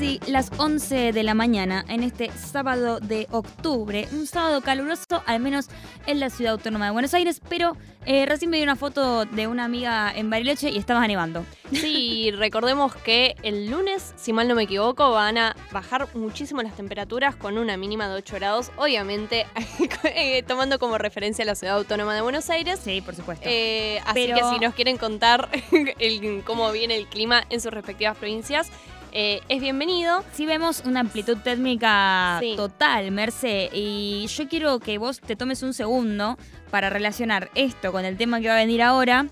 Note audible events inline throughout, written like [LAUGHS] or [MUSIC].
casi las 11 de la mañana en este sábado de octubre. Un sábado caluroso, al menos en la ciudad autónoma de Buenos Aires, pero eh, recién me dio una foto de una amiga en Bariloche y estaba nevando. Sí, recordemos que el lunes, si mal no me equivoco, van a bajar muchísimo las temperaturas con una mínima de 8 grados, obviamente [LAUGHS] eh, tomando como referencia la ciudad autónoma de Buenos Aires. Sí, por supuesto. Eh, así que si nos quieren contar [LAUGHS] el- cómo viene el clima en sus respectivas provincias, eh, es bienvenido. Sí vemos una amplitud térmica Sí. total, Merce, y yo quiero que vos te tomes un segundo para relacionar esto con el tema que va a venir ahora.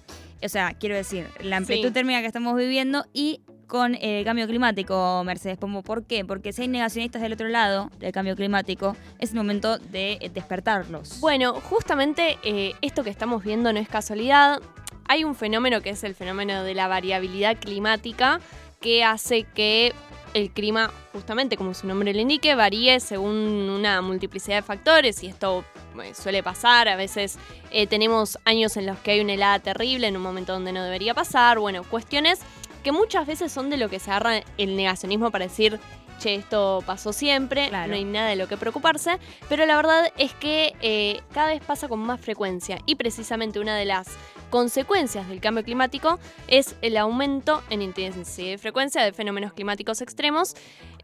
O sea, quiero decir, la amplitud Sí. térmica que estamos viviendo y con el cambio climático, Mercedes Pombo. ¿Por qué? Porque si hay negacionistas del otro lado del cambio climático, es el momento de eh, despertarlos. Bueno, justamente eh, esto que estamos viendo no es casualidad. Hay un fenómeno que es el fenómeno de la variabilidad climática que hace que el clima, justamente como su nombre le indique, varíe según una multiplicidad de factores y esto eh, suele pasar. A veces eh, tenemos años en los que hay una helada terrible en un momento donde no debería pasar. Bueno, cuestiones que muchas veces son de lo que se agarra el negacionismo para decir, che, esto pasó siempre, Claro. no hay nada de lo que preocuparse, pero la verdad es que eh, cada vez pasa con más frecuencia y precisamente una de las consecuencias del cambio climático es el aumento en intensidad y frecuencia de fenómenos climáticos extremos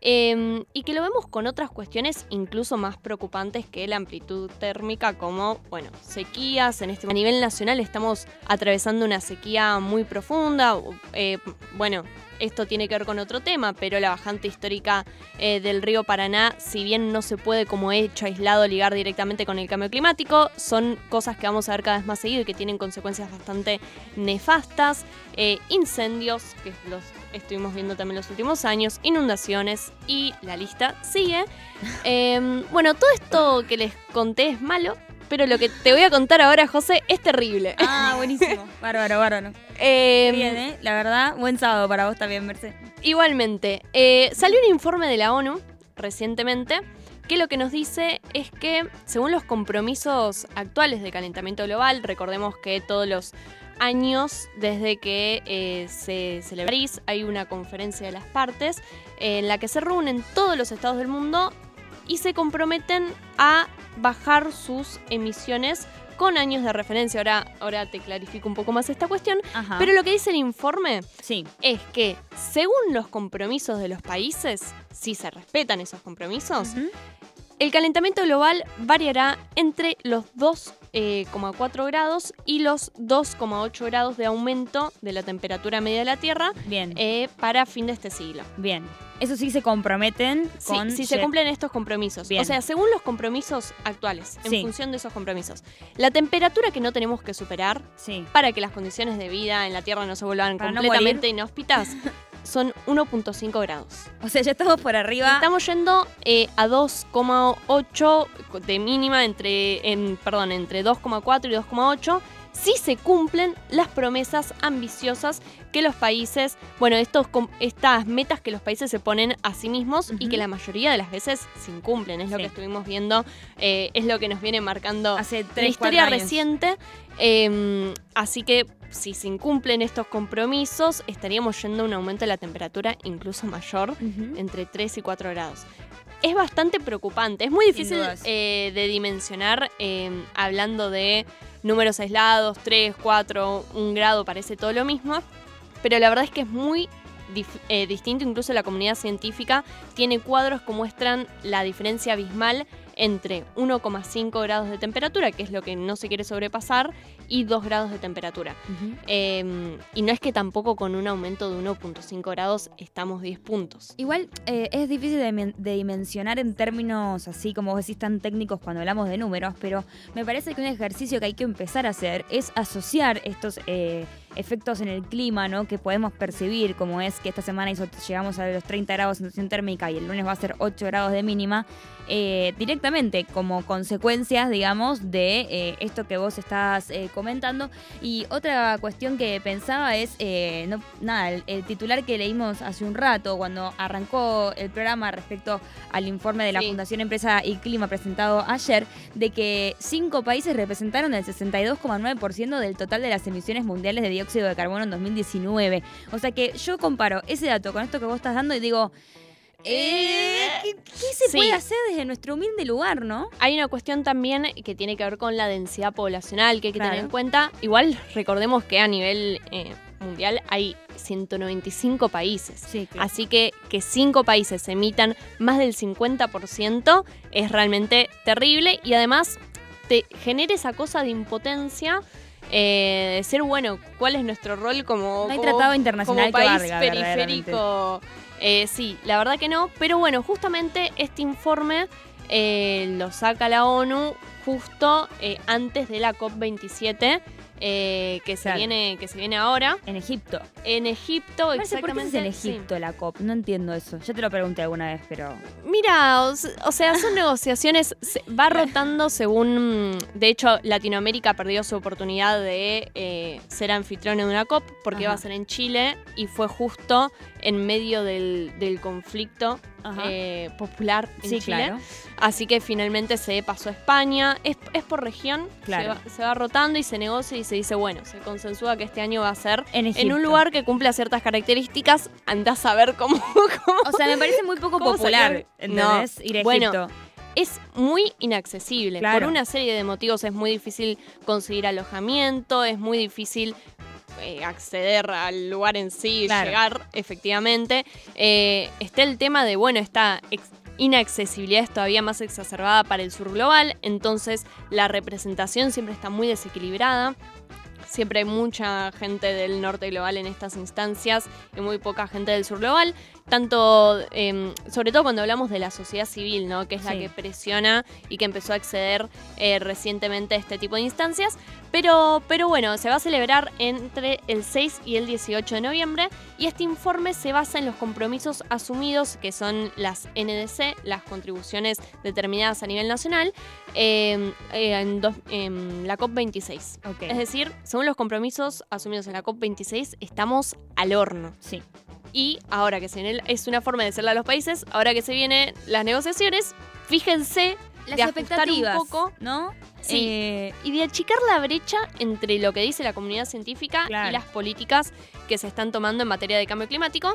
eh, y que lo vemos con otras cuestiones incluso más preocupantes que la amplitud térmica como, bueno, sequías. En este, a nivel nacional estamos atravesando una sequía muy profunda. eh, bueno, esto tiene que ver con otro tema, pero la bajante histórica eh, del río Paraná, si bien no se puede como hecho aislado ligar directamente con el cambio climático, son cosas que vamos a ver cada vez más seguido y que tienen consecuencias bastante nefastas. Eh, incendios, que los estuvimos viendo también los últimos años, inundaciones y la lista sigue. [LAUGHS] Eh, bueno, todo esto que les conté es malo, pero lo que te voy a contar ahora, José, es terrible. Ah, buenísimo. [LAUGHS] bárbaro, bárbaro. Eh, Bien, ¿eh? La verdad, buen sábado para vos también, Mercedes. Igualmente, eh, salió un informe de la ONU recientemente que lo que nos dice es que según los compromisos actuales de calentamiento global, recordemos que todos los años desde que eh, se celebra París hay una conferencia de las partes en la que se reúnen todos los estados del mundo y se comprometen a bajar sus emisiones con años de referencia. Ahora, ahora te clarifico un poco más esta cuestión. Ajá. Pero lo que dice el informe sí. es que según los compromisos de los países, si se respetan esos compromisos, el calentamiento global variará entre los 2,4 grados y los 2,8 grados de aumento de la temperatura media de la Tierra Bien. eh, para fin de este siglo. Bien. Eso sí se comprometen Sí, si se cumplen estos compromisos. Bien. O sea, según los compromisos actuales, en Sí. función de esos compromisos, la temperatura que no tenemos que superar Sí. para que las condiciones de vida en la Tierra no se vuelvan Para no completamente inhóspitas [LAUGHS] son 1.5 grados. O sea, ya estamos por arriba. Estamos yendo eh, a 2,8 de mínima entre, en, perdón, entre 2,4 y 2,8 si se cumplen las promesas ambiciosas que los países, bueno, estos, estas metas que los países se ponen a sí mismos y que la mayoría de las veces se incumplen. Es lo que estuvimos viendo, eh, es lo que nos viene marcando Hace la historia reciente. eh, así que si se incumplen estos compromisos, estaríamos yendo a un aumento de la temperatura incluso mayor, entre 3 y 4 grados. Es bastante preocupante, es muy difícil eh, de dimensionar eh, hablando de números aislados, 3, 4, 1 grado, parece todo lo mismo, pero la verdad es que es muy eh, distinto, incluso la comunidad científica tiene cuadros que muestran la diferencia abismal entre 1,5 grados de temperatura, que es lo que no se quiere sobrepasar, y 2 grados de temperatura. Eh, y no es que tampoco con un aumento de 1.5 grados estamos 10 puntos. Igual eh, es difícil de, men- de dimensionar en términos así como vos decís tan técnicos cuando hablamos de números, pero me parece que un ejercicio que hay que empezar a hacer es asociar estos eh, efectos en el clima, ¿no? Que podemos percibir, como es que esta semana hizo- llegamos a los 30 grados de sensación térmica y el lunes va a ser 8 grados de mínima, eh, directamente como consecuencias, digamos, de eh, esto que vos estás eh, comentando. Y otra cuestión que pensaba es, eh, no, nada, el, el titular que leímos hace un rato, cuando arrancó el programa respecto al informe de la Sí. Fundación Empresa y Clima presentado ayer, de que cinco países representaron el 62,9% del total de las emisiones mundiales de dióxido de carbono en 2019. O sea que yo comparo ese dato con esto que vos estás dando y digo, Eh, ¿qué, qué se Sí. puede hacer desde nuestro humilde lugar, no? Hay una cuestión también que tiene que ver con la densidad poblacional que hay que tener en cuenta. Igual recordemos que a nivel eh, mundial hay 195 países. Sí, Así que que cinco países emitan más del 50% es realmente terrible y además te genera esa cosa de impotencia eh, de ser, bueno, ¿cuál es nuestro rol como, No hay como- tratado internacional como que país valga, periférico? Eh, sí, la verdad que no, pero bueno, justamente este informe eh, lo saca la ONU justo eh, antes de la COP27 eh, que, se Claro. viene, que se viene ahora En Egipto. en Egipto. Marce, ¿Por qué es exactamente. en sí. Egipto la COP? No entiendo eso. Ya te lo pregunté alguna vez, pero... Mira, o, sea, son [LAUGHS] negociaciones, se- va rotando según, de hecho, Latinoamérica perdió su oportunidad de eh, ser anfitrión de una COP porque iba a Ajá. ser en Chile y fue justo en medio del, del conflicto eh, popular en sí, Chile. claro. Así que finalmente se pasó a España. Es, es por región, Claro. se, va, se va rotando y se negocia y se dice, bueno, se consensúa que este año va a ser En un lugar que cumpla ciertas características. Andás a ver cómo, [LAUGHS] cómo O sea, me parece muy poco ¿Cómo popular, sacar? ¿entendés? Ir a bueno, Egipto. es muy inaccesible. Claro. Por una serie de motivos es muy difícil conseguir alojamiento, es muy difícil eh, acceder al lugar en sí, Claro. llegar efectivamente. Eh, está el tema de, bueno, esta inaccesibilidad es todavía más exacerbada para el sur global, entonces la representación siempre está muy desequilibrada. Siempre hay mucha gente del norte global en estas instancias y muy poca gente del sur global. Tanto, eh, sobre todo cuando hablamos de la sociedad civil, ¿no? Que es la Sí. que presiona y que empezó a acceder eh, recientemente a este tipo de instancias. Pero, pero bueno, se va a celebrar entre el 6 y el 18 de noviembre y este informe se basa en los compromisos asumidos, que son las NDC, las contribuciones determinadas a nivel nacional, eh, eh, en, dos- en la COP26. Ok. Es decir, según los compromisos asumidos en la COP26, estamos al horno. Sí. Y ahora que se viene, es una forma de decirle a los países, ahora que se vienen las negociaciones, fíjense Las de ajustar un expectativas, poco ¿no? Sí. Eh, y de achicar la brecha entre lo que dice la comunidad científica Claro. y las políticas que se están tomando en materia de cambio climático.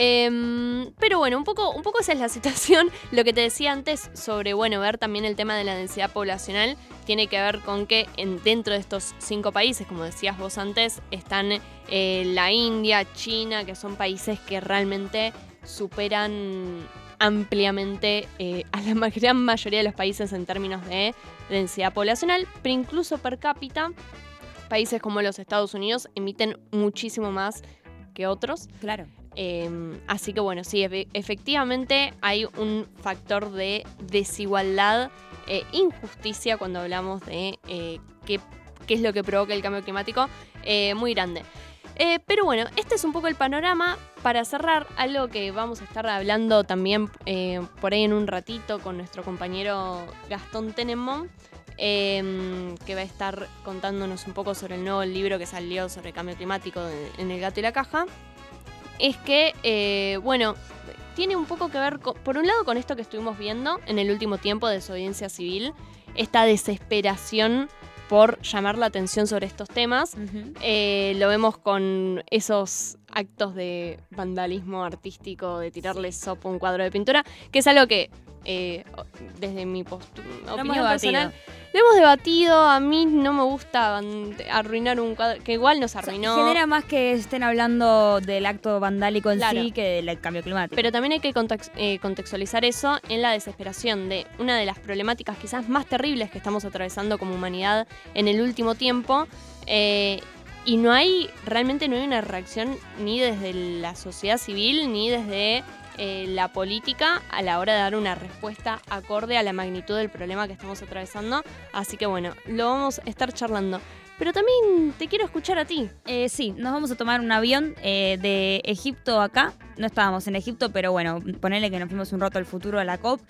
Em, pero bueno, un poco, un poco esa es la situación. [LAUGHS] Lo que te decía antes sobre, bueno, ver también el tema de la densidad poblacional tiene que ver con que en, dentro de estos cinco países, como decías vos antes, están eh, la India, China, que son países que realmente superan ampliamente eh, a la [LAUGHS] gran mayoría de los países en términos de densidad poblacional, pero incluso per cápita, países como los Estados Unidos emiten muchísimo más que otros. claro. Eh, así que bueno, sí, efe- efectivamente hay un factor de desigualdad, e injusticia cuando hablamos de eh, qué, qué es lo que provoca el cambio climático, eh, muy grande. Eh, pero bueno, este es un poco el panorama. Para cerrar, algo que vamos a estar hablando también eh, por ahí en un ratito con nuestro compañero Gastón Tenemont, eh, que va a estar contándonos un poco sobre el nuevo libro que salió sobre cambio climático en El gato y la caja, es que, eh, bueno, tiene un poco que ver, con- por un lado, con esto que estuvimos viendo en el último tiempo de desobediencia civil, esta desesperación por llamar la atención sobre estos temas. Eh, lo vemos con esos actos de vandalismo artístico, de tirarle sopa a un cuadro de pintura, que es algo que, eh, desde mi opinión personal, lo hemos debatido. A mí no me gusta arruinar un cuadro, que igual nos O sea, arruinó. genera más que estén hablando del acto vandálico en Claro. sí que del cambio climático. Pero también hay que eh, contextualizar eso en la desesperación de una de las problemáticas quizás más terribles que estamos atravesando como humanidad en el último tiempo. eh, y no hay, realmente no hay una reacción ni desde la sociedad civil ni desde eh, la política a la hora de dar una respuesta acorde a la magnitud del problema que estamos atravesando. Así que bueno, lo vamos a estar charlando. Pero también te quiero escuchar a ti. Eh, sí, nos vamos a tomar un avión eh, de Egipto acá. No estábamos en Egipto, pero bueno, ponele que nos fuimos un rato al futuro a la COP.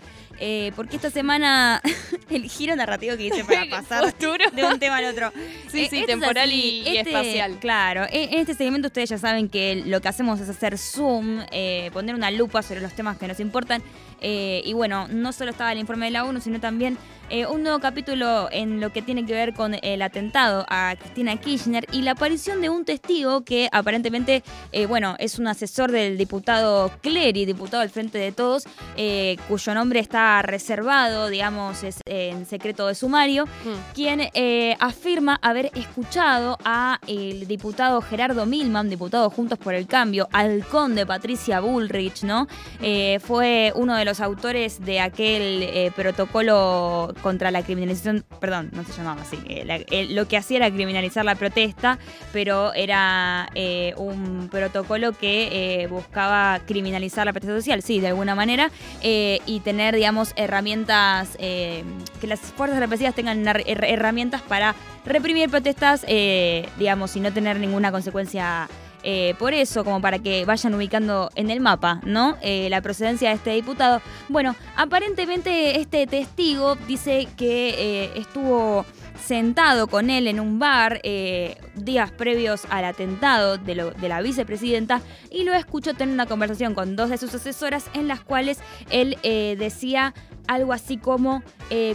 eh, porque esta semana [LAUGHS] el giro narrativo que hice para [LAUGHS] pasar de un tema al otro. [LAUGHS] Sí, Eh, sí, es temporal así, y, y este- espacial. Claro, e- en este segmento ustedes ya saben que lo que hacemos es hacer zoom, eh, poner una lupa sobre los temas que nos importan. eh, y bueno, no solo estaba el informe de la ONU, sino también eh, un nuevo capítulo en lo que tiene que ver con el atentado a Cristina Kirchner y la aparición de un testigo que aparentemente, eh, bueno, es un asesor del diputado Clery, diputado del Frente de Todos, eh, cuyo nombre está reservado, digamos, es en secreto de sumario, Mm. quien afirma haber escuchado a el diputado Gerardo Milman, diputado Juntos por el Cambio, halcón de Patricia Bullrich, ¿no? Eh, fue uno de los autores de aquel protocolo contra la criminalización, perdón, no se llamaba así, eh, la- eh, lo que hacía era criminalizar la protesta, pero era eh, un protocolo que eh, buscaba criminalizar la protesta social, sí, de alguna manera, eh, y tener, digamos, herramientas, que las fuerzas represivas tengan her- her- herramientas para reprimir protestas, digamos, y no tener ninguna consecuencia eh, por eso, como para que vayan ubicando en el mapa, ¿no? Eh, la procedencia de este diputado. Bueno, aparentemente este testigo dice que eh, estuvo sentado con él en un bar días previos al atentado de, lo- de la vicepresidenta y lo escuchó tener una conversación con dos de sus asesoras en las cuales él decía algo así como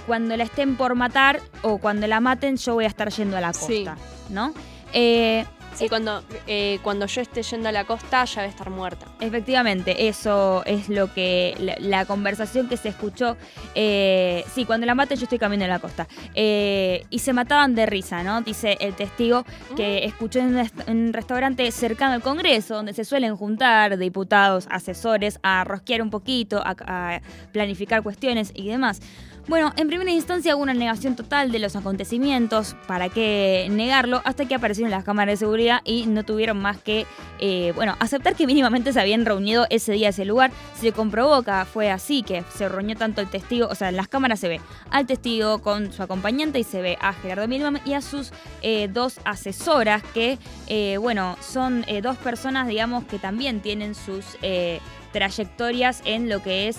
cuando la estén por matar o cuando la maten yo voy a estar yendo a la costa, Sí. ¿no? Eh, Sí, cuando, eh, cuando yo esté yendo a la costa ya va a estar muerta. Efectivamente, eso es lo que la, la conversación que se escuchó. eh, sí, cuando la maten yo estoy camino a la costa. Eh, y se mataban de risa, ¿no? Dice el testigo que escuchó en un, est- en un restaurante cercano al Congreso, donde se suelen juntar diputados, asesores, a rosquear un poquito, a, a planificar cuestiones y demás. Bueno, en primera instancia hubo una negación total de los acontecimientos, ¿para qué negarlo? Hasta que aparecieron las cámaras de seguridad y no tuvieron más que, eh, bueno, aceptar que mínimamente se habían reunido ese día, ese lugar. Se comprobó que fue así, que se reunió tanto el testigo, o sea, en las cámaras se ve al testigo con su acompañante y se ve a Gerardo Milman y a sus eh, dos asesoras, que, eh, bueno, son eh, dos personas, digamos, que también tienen sus eh, trayectorias en lo que es...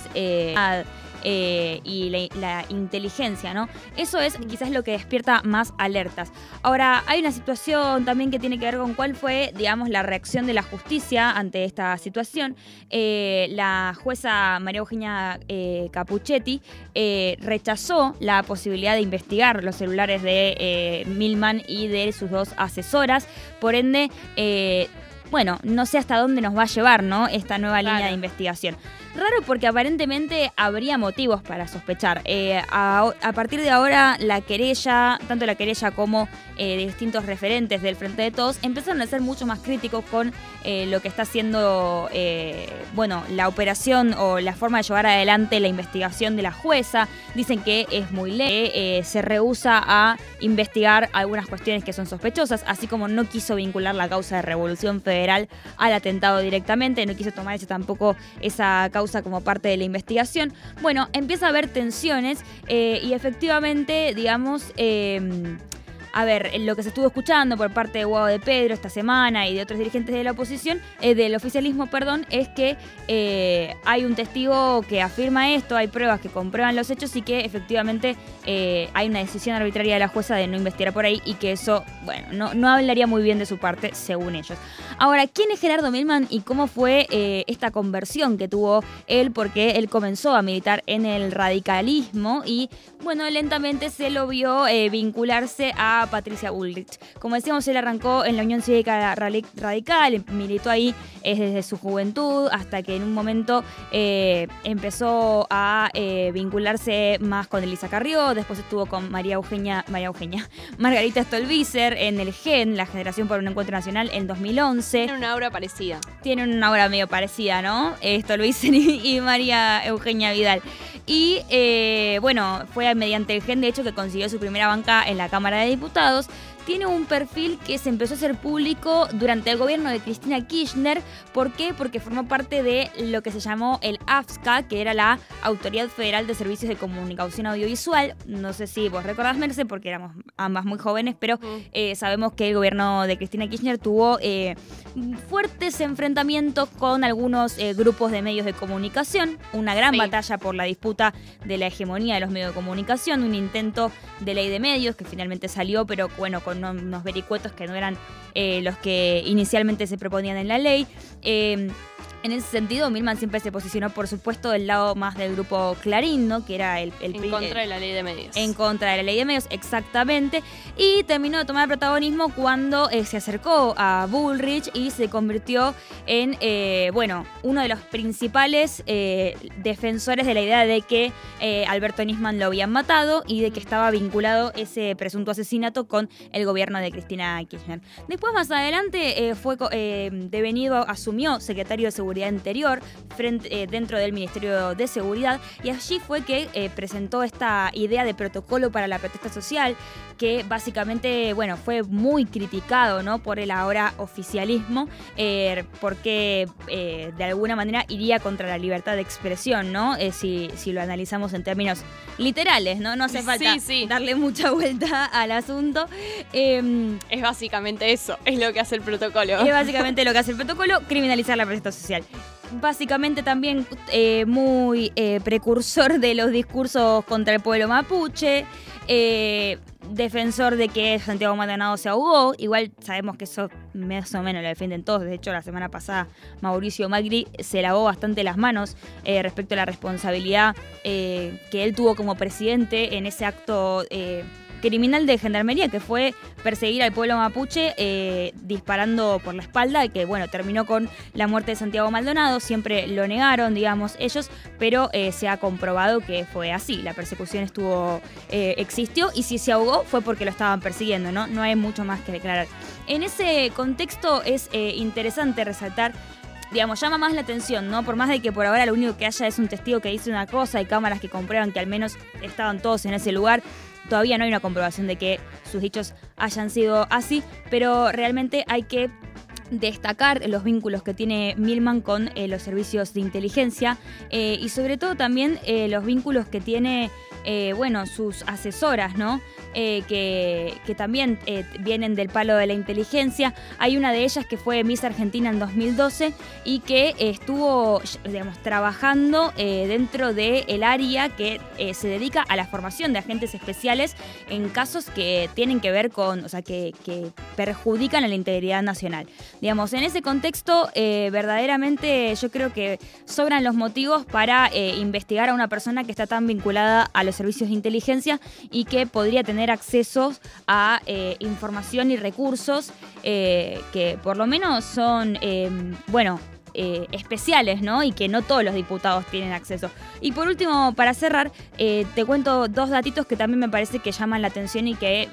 eh, y la, la inteligencia, ¿no? Eso es quizás lo que despierta más alertas. Ahora, hay una situación también que tiene que ver con cuál fue, digamos, la reacción de la justicia ante esta situación. Eh, la jueza María Eugenia eh, Capuchetti eh, rechazó la posibilidad de investigar los celulares de Milman y de sus dos asesoras. Por ende, bueno, no sé hasta dónde nos va a llevar, ¿no? Esta nueva línea de investigación. Raro porque aparentemente habría motivos para sospechar. Eh, a, partir de ahora, la querella, tanto la querella como eh, distintos referentes del Frente de Todos, empezaron a ser mucho más críticos con eh, lo que está haciendo, eh, bueno, la operación o la forma de llevar adelante la investigación de la jueza. Dicen que es muy leve, se rehúsa a investigar algunas cuestiones que son sospechosas, así como no quiso vincular la causa de Revolución Federal al atentado directamente, no quiso tomar ese tampoco esa causa como parte de la investigación. Bueno, empieza a haber tensiones eh, y efectivamente, digamos, eh, a ver, lo que se estuvo escuchando por parte de Guado de Pedro esta semana y de otros dirigentes de la oposición, eh, del oficialismo, perdón, es que eh, hay un testigo que afirma esto, hay pruebas que comprueban los hechos y que efectivamente eh, hay una decisión arbitraria de la jueza de no investigar por ahí y que eso, bueno, no, no hablaría muy bien de su parte, según ellos. Ahora, ¿quién es Gerardo Milman y cómo fue eh, esta conversión que tuvo él? Porque él comenzó a militar en el radicalismo y, bueno, lentamente se lo vio eh, vincularse a Patricia Bullrich. Como decíamos, él arrancó en la Unión Cívica Radical, militó ahí desde su juventud hasta que en un momento eh, empezó a vincularse más con Elisa Carrió, después estuvo con María Eugenia, María Eugenia, [LAUGHS] Margarita Stolbizer en el GEN, la Generación por un Encuentro Nacional, en 2011 Tiene una obra parecida. tienen una obra medio parecida, ¿no? Esto lo dicen [LAUGHS] y, y María Eugenia Vidal. Y eh, bueno, fue mediante el GEN, de hecho, que consiguió su primera banca en la Cámara de Diputados. Tiene un perfil que se empezó a hacer público durante el gobierno de Cristina Kirchner. ¿Por qué? Porque formó parte de lo que se llamó el AFSCA, que era la Autoridad Federal de Servicios de Comunicación Audiovisual. No sé si vos recordás, Merce, porque éramos ambas muy jóvenes, pero eh, sabemos que el gobierno de Cristina Kirchner tuvo eh, fuertes enfrentamientos con algunos eh, grupos de medios de comunicación, una gran Sí. batalla por la disputa de la hegemonía de los medios de comunicación, un intento de ley de medios que finalmente salió, pero bueno, con no- unos vericuetos que no eran eh, los que inicialmente se proponían en la ley. Eh, En ese sentido, Milman siempre se posicionó, por supuesto, del lado más del grupo Clarín, ¿no? Que era el... el en contra de la ley de medios. En contra de la ley de medios, exactamente. Y terminó de tomar protagonismo cuando eh, se acercó a Bullrich y se convirtió en, eh, bueno, uno de los principales eh, defensores de la idea de que Alberto Nisman lo habían matado y de que estaba vinculado ese presunto asesinato con el gobierno de Cristina Kirchner. Después, más adelante, fue devenido, asumió secretario de Seguridad Interior frente, eh, dentro del Ministerio de Seguridad y allí fue que eh, presentó esta idea de protocolo para la protesta social que básicamente, bueno, fue muy criticado ¿no? por el ahora oficialismo eh, porque de alguna manera iría contra la libertad de expresión, ¿no? si, si lo analizamos en términos literales, ¿no? No hace falta darle mucha vuelta al asunto. Em, es básicamente eso, es lo que hace el protocolo. Es básicamente lo que hace el protocolo, criminalizar la protesta social básicamente también eh, muy eh, precursor de los discursos contra el pueblo mapuche, eh, defensor de que Santiago Maldonado se ahogó, igual sabemos que eso más o menos lo defienden todos, de hecho la semana pasada Mauricio Magri se lavó bastante las manos respecto a la responsabilidad que él tuvo como presidente en ese acto criminal de gendarmería que fue perseguir al pueblo mapuche eh, disparando por la espalda, y que bueno, terminó con la muerte de Santiago Maldonado. Siempre lo negaron, digamos, ellos, pero eh, se ha comprobado que fue así. La persecución estuvo, eh, existió y si se ahogó fue porque lo estaban persiguiendo, ¿no? No hay mucho más que declarar. En ese contexto es interesante resaltar digamos, llama más la atención, ¿no? Por más de que por ahora lo único que haya es un testigo que dice una cosa y cámaras que comprueban que al menos estaban todos en ese lugar, Todavía no hay una comprobación de que sus dichos hayan sido así, pero realmente hay que destacar los vínculos que tiene Milman con eh, los servicios de inteligencia eh, y sobre todo también eh, los vínculos que tiene bueno sus asesoras no que, que, también vienen del palo de la inteligencia. Hay una de ellas que fue Miss Argentina en 2012 y que estuvo digamos trabajando dentro del área que se dedica a la formación de agentes especiales en casos que tienen que ver con o sea que, perjudican a la integridad nacional. Digamos, en ese contexto, eh, verdaderamente yo creo que sobran los motivos para eh, investigar a una persona que está tan vinculada a los servicios de inteligencia y que podría tener acceso a eh, información y recursos que por lo menos son, bueno, especiales, ¿no? Y que no todos los diputados tienen acceso. Y por último, para cerrar, te cuento dos datitos que también me parece que llaman la atención y que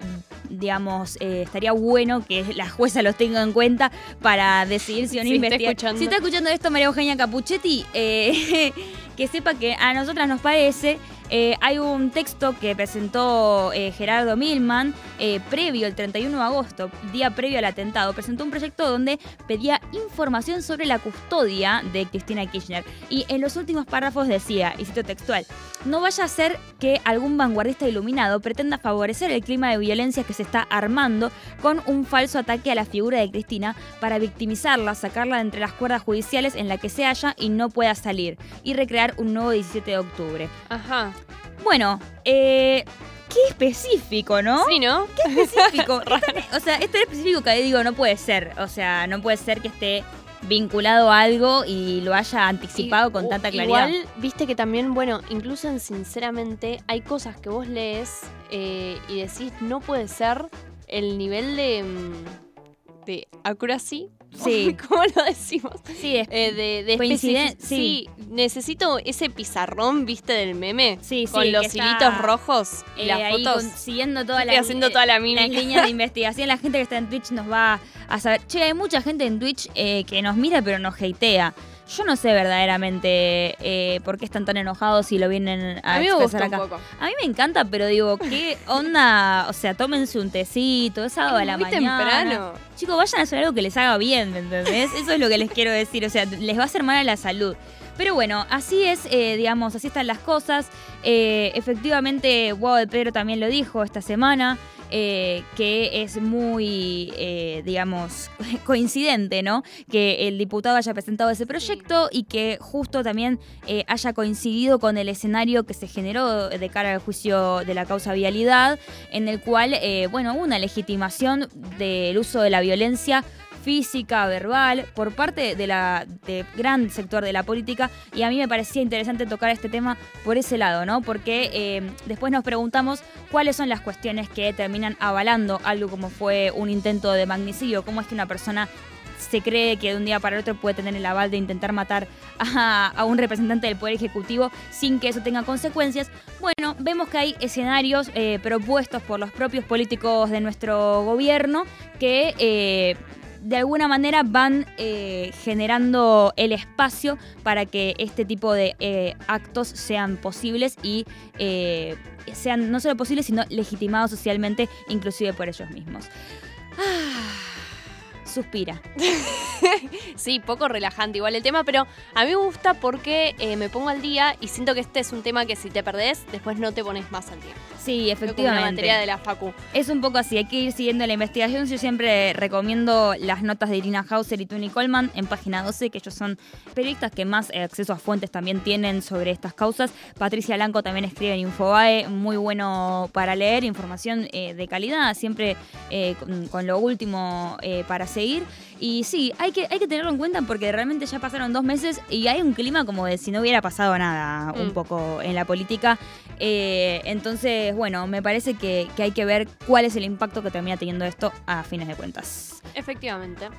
digamos, eh, estaría bueno que la jueza los tenga en cuenta para decidir si o no investigar. Si está escuchando esto María Eugenia Capuchetti, eh, [LAUGHS] que sepa que a nosotras nos parece eh, hay un texto que presentó eh, Gerardo Milman eh, previo, el 31 de agosto, día previo al atentado. Presentó un proyecto donde pedía información sobre la custodia de Cristina Kirchner. Y en los últimos párrafos decía, y cito textual, no vaya a ser que algún vanguardista iluminado pretenda favorecer el clima de violencia que se está armando con un falso ataque a la figura de Cristina para victimizarla, sacarla de entre las cuerdas judiciales en la que se halla y no pueda salir, y recrear un nuevo 17 de octubre. Ajá. Bueno, eh, qué específico, ¿no? Sí, ¿no? Qué específico. [LAUGHS] o sea, esto es específico que digo, no puede ser. O sea, no puede ser que esté vinculado a algo y lo haya anticipado con tanta claridad. Igual, viste que también, bueno, incluso en sinceramente, hay cosas que vos lees eh, y decís, no puede ser el nivel de, mm, de accuracy Sí. [LAUGHS] ¿Cómo lo decimos? Sí, es eh, de, de Sí. necesito ese pizarrón, ¿viste? Del meme. Sí, Con los hilitos rojos y las eh, fotos. siguiendo toda la, haciendo toda la las [LAUGHS] líneas de investigación. La gente que está en Twitch nos va a saber. Che, hay mucha gente en Twitch eh, que nos mira pero nos hatea. Yo no sé verdaderamente eh, por qué están tan enojados si lo vienen a, a mí acá. A mí me encanta, pero digo, ¿qué onda? O sea, tómense un tecito, es sábado a la mañana. temprano. Chicos, vayan a hacer algo que les haga bien, ¿me entendés? [LAUGHS] Eso es lo que les quiero decir. O sea, les va a hacer mal a la salud. Pero bueno, así es, eh, digamos, así están las cosas. Eh, efectivamente, Guado de Pedro también lo dijo esta semana. Eh, que es muy, eh, digamos, [LAUGHS] coincidente, ¿no? Que el diputado haya presentado ese proyecto y que justo también eh, haya coincidido con el escenario que se generó de cara al juicio de la causa vialidad, en el cual, bueno, hubo una legitimación del uso de la violencia física, verbal, por parte de la gran sector de la política. Y a mí me parecía interesante tocar este tema por ese lado, ¿no? Porque eh, después nos preguntamos cuáles son las cuestiones que terminan avalando algo como fue un intento de magnicidio, cómo es que una persona se cree que de un día para otro puede tener el aval de intentar matar a, un representante del Poder Ejecutivo sin que eso tenga consecuencias. Bueno, vemos que hay escenarios eh, propuestos por los propios políticos de nuestro gobierno que... Eh, de alguna manera van eh, generando el espacio para que este tipo de actos sean posibles y sean no solo posibles, sino legitimados socialmente, inclusive por ellos mismos. Ah suspira. [LAUGHS] sí, poco relajante igual el tema, pero a mí me gusta porque eh, me pongo al día y siento que este es un tema que si te perdés, después no te pones más al día. Sí, efectivamente. la materia de la Facu. Es un poco así, hay que ir siguiendo la investigación. Yo siempre recomiendo las notas de Irina Hauser y Tony Coleman en página 12, que ellos son periodistas que más acceso a fuentes también tienen sobre estas causas. Patricia Blanco también escribe en Infobae, muy bueno para leer, información eh, de calidad, siempre eh, con, lo último para seguir y sí, hay que, hay que tenerlo en cuenta porque realmente ya pasaron dos meses y hay un clima como de si no hubiera pasado nada un mm. poco en la política. Eh, entonces, bueno, me parece que, que hay que ver cuál es el impacto que termina teniendo esto a fines de cuentas. Efectivamente.